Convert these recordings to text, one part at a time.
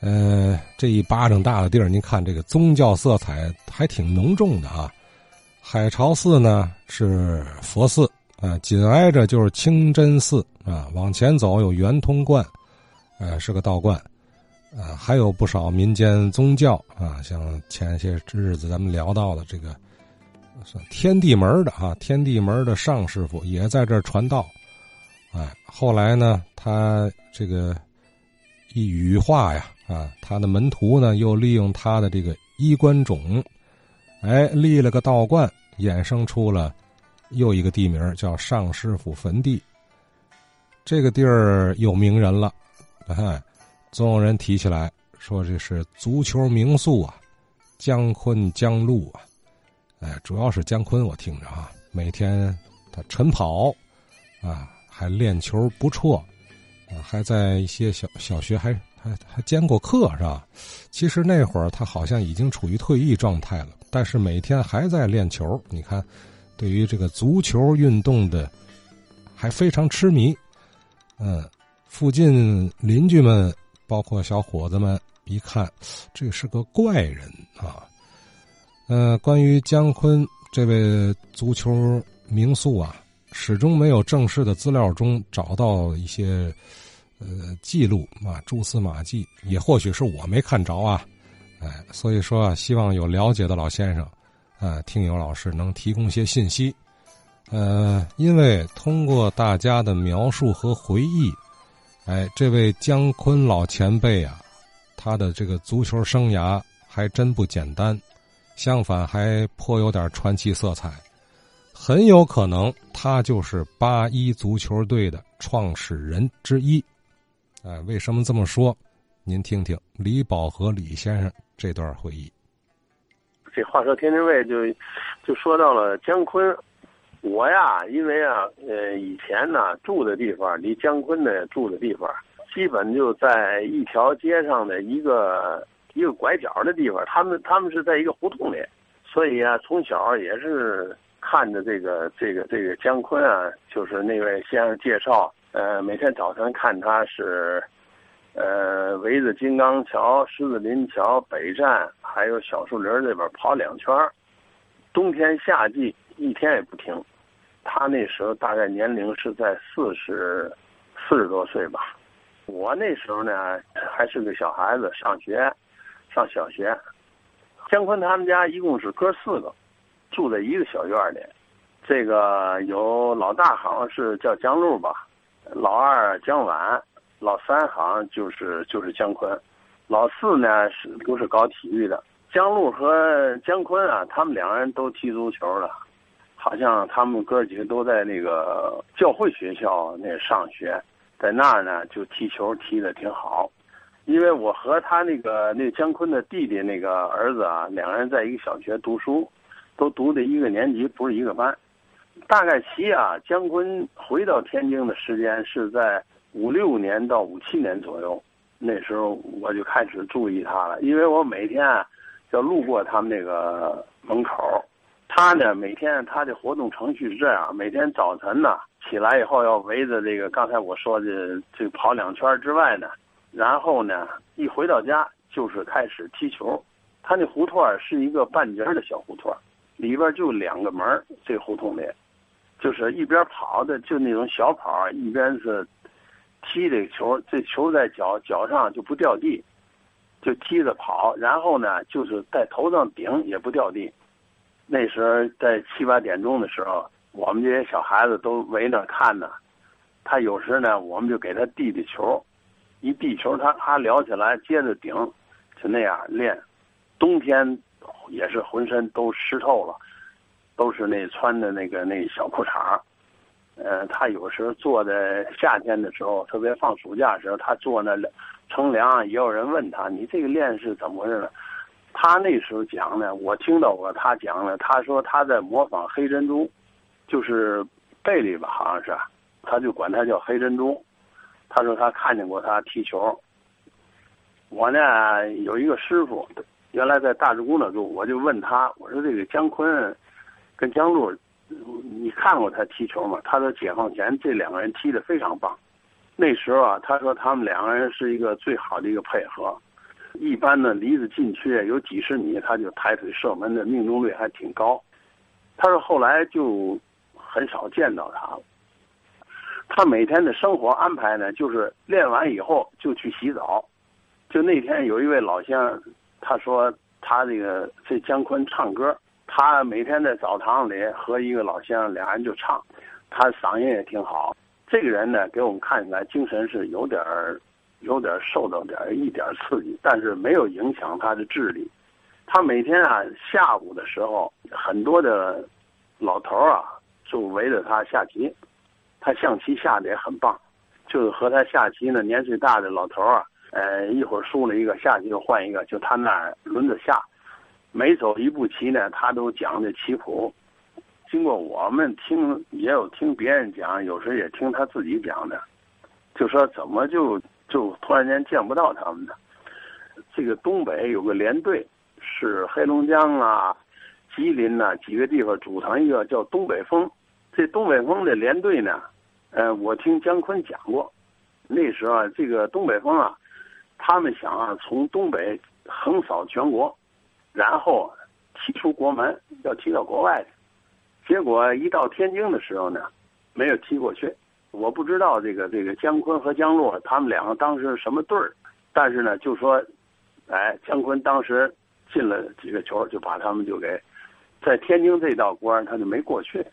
呃，这一巴掌大的地儿，您看这个宗教色彩还挺浓重的啊。海潮寺呢是佛寺啊，紧挨着就是清真寺啊，往前走有圆通观，呃，是个道观，啊，还有不少民间宗教啊，像前些日子咱们聊到的这个。算天地门的啊，天地门的尚师傅也在这儿传道，哎，后来呢，他这个一羽化呀，啊，他的门徒呢又利用他的这个衣冠冢，哎，立了个道观，衍生出了又一个地名叫尚师傅坟地。这个地儿有名人了，哎，总有人提起来说这是足球名宿啊，姜昆姜路啊。哎，主要是姜昆，我听着啊，每天他晨跑，啊，还练球不错，还在一些小小学还还还兼过课是吧？其实那会儿他好像已经处于退役状态了，但是每天还在练球。你看，对于这个足球运动的还非常痴迷。嗯，附近邻居们，包括小伙子们，一看，这是个怪人啊。呃，关于姜昆这位足球名宿啊，始终没有正式的资料中找到一些呃记录啊，蛛丝马迹，也或许是我没看着啊，哎，所以说啊，希望有了解的老先生啊，听友老师能提供些信息，呃，因为通过大家的描述和回忆，哎，这位姜昆老前辈啊，他的这个足球生涯还真不简单。相反，还颇有点传奇色彩，很有可能他就是八一足球队的创始人之一。哎，为什么这么说？您听听李宝和李先生这段回忆。这话说天津卫就就说到了姜昆，我呀，因为啊，呃，以前呢住的地方离姜昆的住的地方，基本就在一条街上的一个。一个拐角的地方，他们他们是在一个胡同里，所以啊，从小也是看着这个这个这个姜昆啊，就是那位先生介绍，呃，每天早晨看他是，呃，围着金刚桥、狮子林桥北站还有小树林这边跑两圈冬天夏季一天也不停。他那时候大概年龄是在四十四十多岁吧，我那时候呢还是个小孩子，上学。上小学，姜昆他们家一共是哥四个，住在一个小院里。这个有老大好像是叫江路吧，老二江晚，老三好像就是就是姜昆，老四呢是都是搞体育的。江路和姜昆啊，他们两个人都踢足球了，好像他们哥几个都在那个教会学校那上学，在那儿呢就踢球踢的挺好。因为我和他那个那姜昆的弟弟那个儿子啊，两个人在一个小学读书，都读的一个年级，不是一个班。大概其啊，姜昆回到天津的时间是在五六年到五七年左右。那时候我就开始注意他了，因为我每天啊，要路过他们那个门口。他呢，每天他的活动程序是这样：每天早晨呢，起来以后要围着这个刚才我说的这跑两圈之外呢。然后呢，一回到家就是开始踢球。他那胡同是一个半截的小胡同，里边就两个门这胡同里，就是一边跑的就那种小跑，一边是踢这个球。这球在脚脚上就不掉地，就踢着跑。然后呢，就是在头上顶也不掉地。那时候在七八点钟的时候，我们这些小孩子都围那看呢。他有时呢，我们就给他递递球。一地球，他他撩起来，接着顶，就那样练。冬天也是浑身都湿透了，都是那穿的那个那小裤衩呃，他有时候坐在夏天的时候，特别放暑假的时候，他坐那乘凉，也有人问他：“你这个练是怎么回事呢？”他那时候讲呢，我听到过他讲呢，他说他在模仿黑珍珠，就是贝利吧，好像是，他就管他叫黑珍珠。他说他看见过他踢球。我呢有一个师傅，原来在大直沽那住，我就问他，我说这个姜昆跟姜璐，你看过他踢球吗？他说解放前这两个人踢得非常棒。那时候啊，他说他们两个人是一个最好的一个配合。一般呢离着禁区有几十米，他就抬腿射门的命中率还挺高。他说后来就很少见到他了。他每天的生活安排呢，就是练完以后就去洗澡。就那天有一位老乡，他说他这个这姜昆唱歌，他每天在澡堂里和一个老乡俩人就唱，他嗓音也挺好。这个人呢，给我们看起来精神是有点儿。有点受到点儿一点刺激，但是没有影响他的智力。他每天啊下午的时候，很多的老头儿啊就围着他下棋。他象棋下的也很棒，就是和他下棋呢，年岁大的老头儿啊，呃，一会儿输了一个，下去就换一个，就他那儿轮着下。每走一步棋呢，他都讲这棋谱。经过我们听，也有听别人讲，有时也听他自己讲的，就说怎么就。就突然间见不到他们呢。这个东北有个连队，是黑龙江啊、吉林呐几个地方组成一个叫东北风。这东北风的连队呢，呃，我听姜昆讲过，那时候啊，这个东北风啊，他们想啊从东北横扫全国，然后踢出国门，要踢到国外去。结果一到天津的时候呢，没有踢过去。我不知道这个这个姜昆和姜洛他们两个当时是什么队儿，但是呢，就说，哎，姜昆当时进了几个球，就把他们就给在天津这道关他就没过去。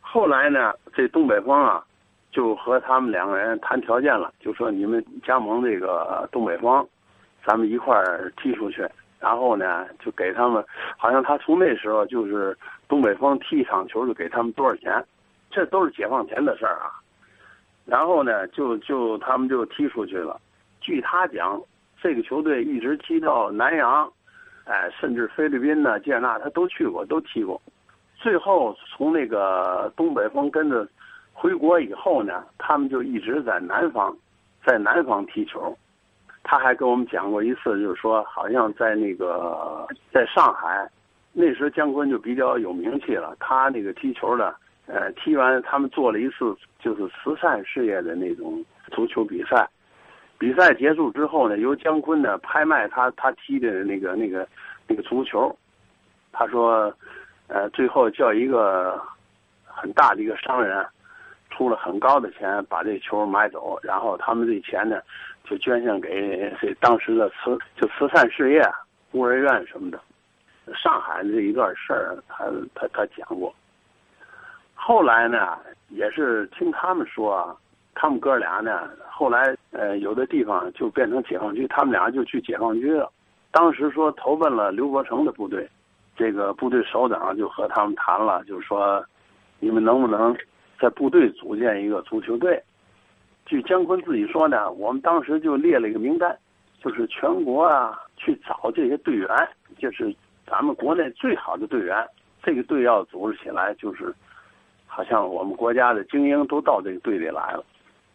后来呢，这东北风啊，就和他们两个人谈条件了，就说你们加盟这个东北方，咱们一块儿踢出去。然后呢，就给他们，好像他从那时候就是东北方踢一场球就给他们多少钱，这都是解放前的事儿啊。然后呢，就就他们就踢出去了。据他讲，这个球队一直踢到南洋，哎，甚至菲律宾呢、加纳他都去过，都踢过。最后从那个东北方跟着回国以后呢，他们就一直在南方，在南方踢球。他还跟我们讲过一次，就是说好像在那个在上海，那时候姜昆就比较有名气了。他那个踢球的。呃，踢完他们做了一次就是慈善事业的那种足球比赛，比赛结束之后呢，由姜昆呢拍卖他他踢的那个那个那个足球，他说，呃，最后叫一个很大的一个商人出了很高的钱把这球买走，然后他们这钱呢就捐献给这当时的慈就慈善事业孤儿院什么的。上海这一段事儿，他他他讲过。后来呢，也是听他们说，他们哥俩呢，后来呃，有的地方就变成解放军，他们俩就去解放军了。当时说投奔了刘伯承的部队，这个部队首长就和他们谈了，就说你们能不能在部队组建一个足球队？据姜昆自己说呢，我们当时就列了一个名单，就是全国啊去找这些队员，就是咱们国内最好的队员，这个队要组织起来就是。好像我们国家的精英都到这个队里来了。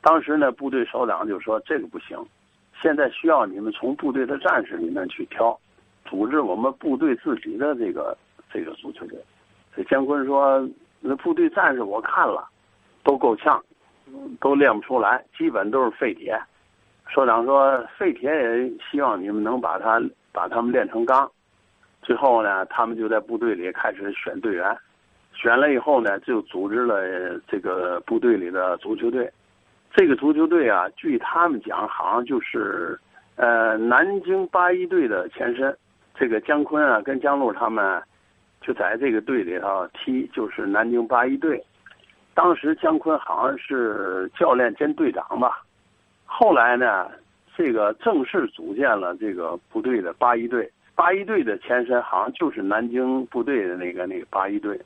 当时呢，部队首长就说：“这个不行，现在需要你们从部队的战士里面去挑，组织我们部队自己的这个这个足球队。”这姜昆说：“那部队战士我看了，都够呛，都练不出来，基本都是废铁。”首长说：“废铁也希望你们能把他把他们练成钢。”最后呢，他们就在部队里开始选队员。选了以后呢，就组织了这个部队里的足球队。这个足球队啊，据他们讲，好像就是，呃，南京八一队的前身。这个姜昆啊，跟姜璐他们，就在这个队里头踢，就是南京八一队。当时姜昆好像是教练兼队长吧。后来呢，这个正式组建了这个部队的八一队。八一队的前身好像就是南京部队的那个那个八一队。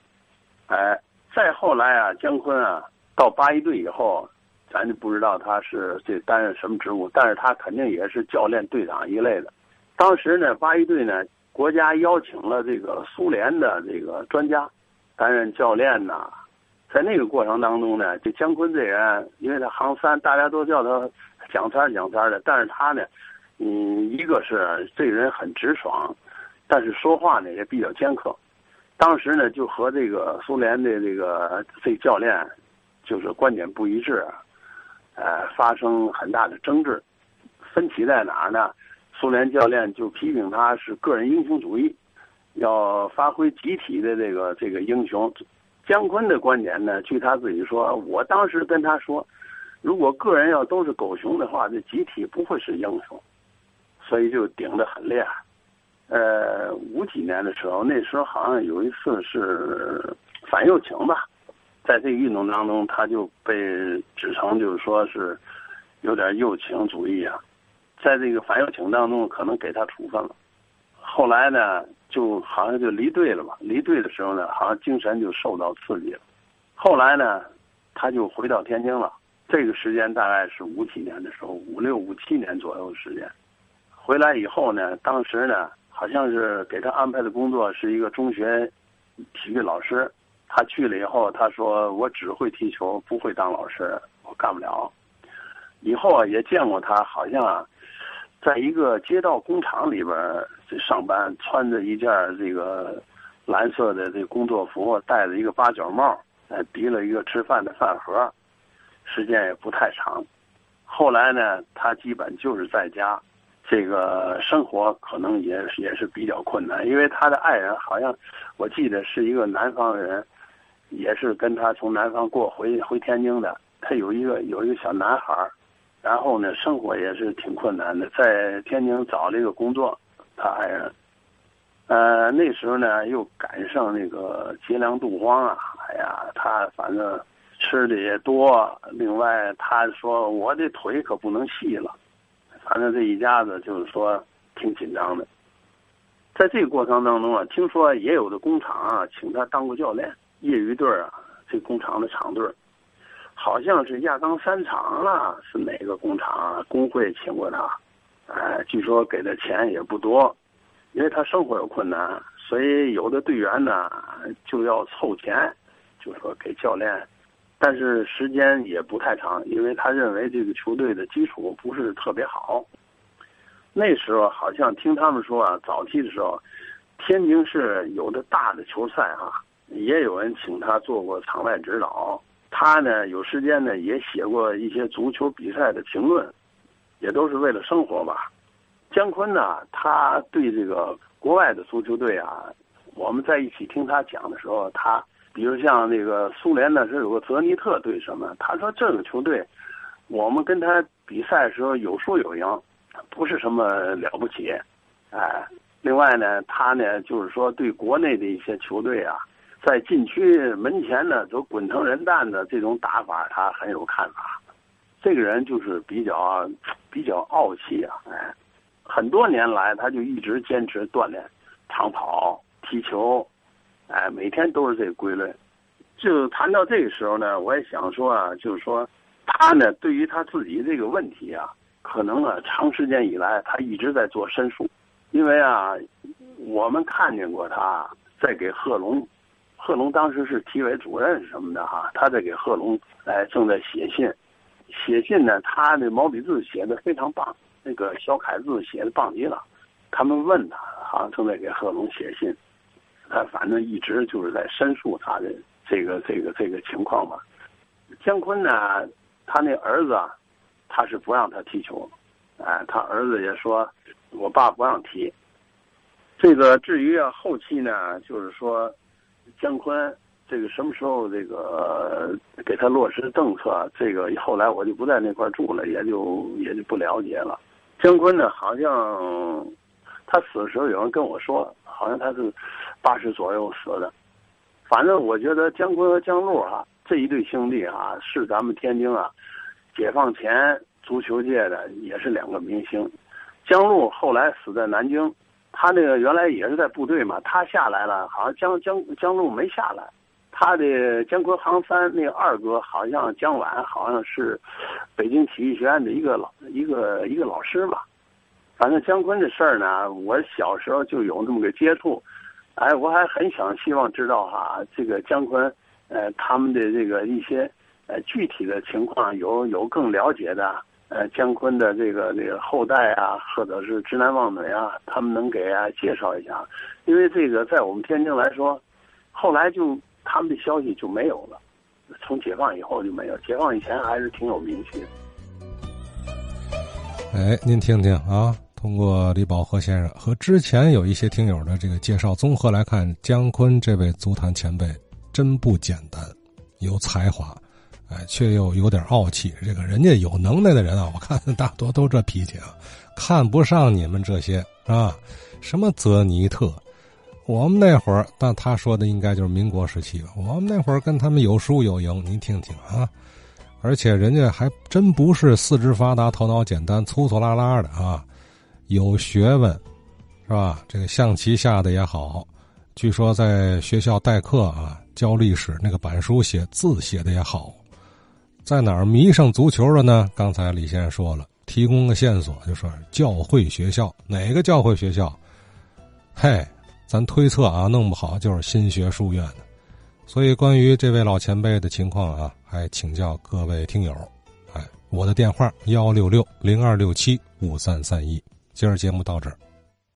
哎，再后来啊，姜昆啊，到八一队以后，咱就不知道他是这担任什么职务，但是他肯定也是教练、队长一类的。当时呢，八一队呢，国家邀请了这个苏联的这个专家担任教练呐。在那个过程当中呢，这姜昆这人，因为他行三，大家都叫他蒋三蒋三的，但是他呢，嗯，一个是这人很直爽，但是说话呢也比较尖刻。当时呢，就和这个苏联的这个这教练，就是观点不一致，呃，发生很大的争执。分歧在哪儿呢？苏联教练就批评他是个人英雄主义，要发挥集体的这个这个英雄。姜昆的观点呢，据他自己说，我当时跟他说，如果个人要都是狗熊的话，这集体不会是英雄，所以就顶得很厉害。呃，五几年的时候，那时候好像有一次是反右倾吧，在这个运动当中，他就被指成就是说是有点右倾主义啊，在这个反右倾当中，可能给他处分了。后来呢？就好像就离队了吧？离队的时候呢，好像精神就受到刺激了。后来呢，他就回到天津了。这个时间大概是五几年的时候，五六五七年左右的时间。回来以后呢，当时呢，好像是给他安排的工作是一个中学体育老师。他去了以后，他说：“我只会踢球，不会当老师，我干不了。”以后啊，也见过他，好像啊。在一个街道工厂里边上班，穿着一件这个蓝色的这工作服，戴着一个八角帽，呃，提了一个吃饭的饭盒，时间也不太长。后来呢，他基本就是在家，这个生活可能也也是比较困难，因为他的爱人好像我记得是一个南方人，也是跟他从南方过回回天津的，他有一个有一个小男孩。然后呢，生活也是挺困难的，在天津找了一个工作，他爱人，呃，那时候呢又赶上那个劫粮度荒啊，哎呀，他反正吃的也多，另外他说我的腿可不能细了，反正这一家子就是说挺紧张的。在这个过程当中啊，听说也有的工厂啊请他当过教练，业余队啊，这工厂的厂队。好像是亚钢三厂了，是哪个工厂工会请过他？哎，据说给的钱也不多，因为他生活有困难，所以有的队员呢就要凑钱，就说给教练，但是时间也不太长，因为他认为这个球队的基础不是特别好。那时候好像听他们说啊，早期的时候，天津市有的大的球赛哈，也有人请他做过场外指导。他呢，有时间呢，也写过一些足球比赛的评论，也都是为了生活吧。姜昆呢，他对这个国外的足球队啊，我们在一起听他讲的时候，他比如像那个苏联那时候有个泽尼特队什么，他说这个球队，我们跟他比赛的时候有输有赢，不是什么了不起。哎，另外呢，他呢就是说对国内的一些球队啊。在禁区门前呢，都滚藤人蛋的这种打法，他很有看法。这个人就是比较 比较傲气啊，哎，很多年来他就一直坚持锻炼、长跑、踢球，哎，每天都是这个规律。就谈到这个时候呢，我也想说啊，就是说他呢，对于他自己这个问题啊，可能啊，长时间以来他一直在做申诉，因为啊，我们看见过他在给贺龙。贺龙当时是体委主任什么的哈，他在给贺龙哎正在写信，写信呢，他的毛笔字写的非常棒，那个小楷字写的棒极了。他们问他，好像正在给贺龙写信，他反正一直就是在申诉他的这个这个这个情况吧。姜昆呢，他那儿子啊，他是不让他踢球，哎，他儿子也说，我爸不让踢。这个至于啊后期呢，就是说。姜昆，这个什么时候这个给他落实政策？这个后来我就不在那块住了，也就也就不了解了。姜昆呢，好像他死的时候有人跟我说，好像他是八十左右死的。反正我觉得姜昆和姜璐啊这一对兄弟啊，是咱们天津啊解放前足球界的也是两个明星。姜璐后来死在南京。他那个原来也是在部队嘛，他下来了，好像江江江路没下来。他的姜昆航三那个二哥好像姜晚，好像是北京体育学院的一个老一个一个老师吧。反正姜昆的事儿呢，我小时候就有那么个接触。哎，我还很想希望知道哈，这个姜昆，呃，他们的这个一些呃具体的情况，有有更了解的。呃，姜昆的这个这个后代啊，或者是直男忘女啊，他们能给啊介绍一下？因为这个在我们天津来说，后来就他们的消息就没有了，从解放以后就没有，解放以前还是挺有名气的。哎，您听听啊，通过李保和先生和之前有一些听友的这个介绍，综合来看，姜昆这位足坛前辈真不简单，有才华，哎，却又有点傲气。这个人家有能耐的人啊，我看 大多都这脾气啊，看不上你们这些啊，什么泽尼特。我们那会儿，但他说的应该就是民国时期了。我们那会儿跟他们有输有赢，您听听啊。而且人家还真不是四肢发达、头脑简单、粗粗拉拉的啊，有学问，是吧？这个象棋下的也好，据说在学校代课啊，教历史那个板书写字写的也好。在哪儿迷上足球了呢？刚才李先生说了，提供个线索，就说教会学校，哪个教会学校？嘿。咱推测啊，弄不好就是新学书院的，所以关于这位老前辈的情况啊，还请教各位听友。哎，我的电话幺六六零二六七五三三一。今儿节目到这儿。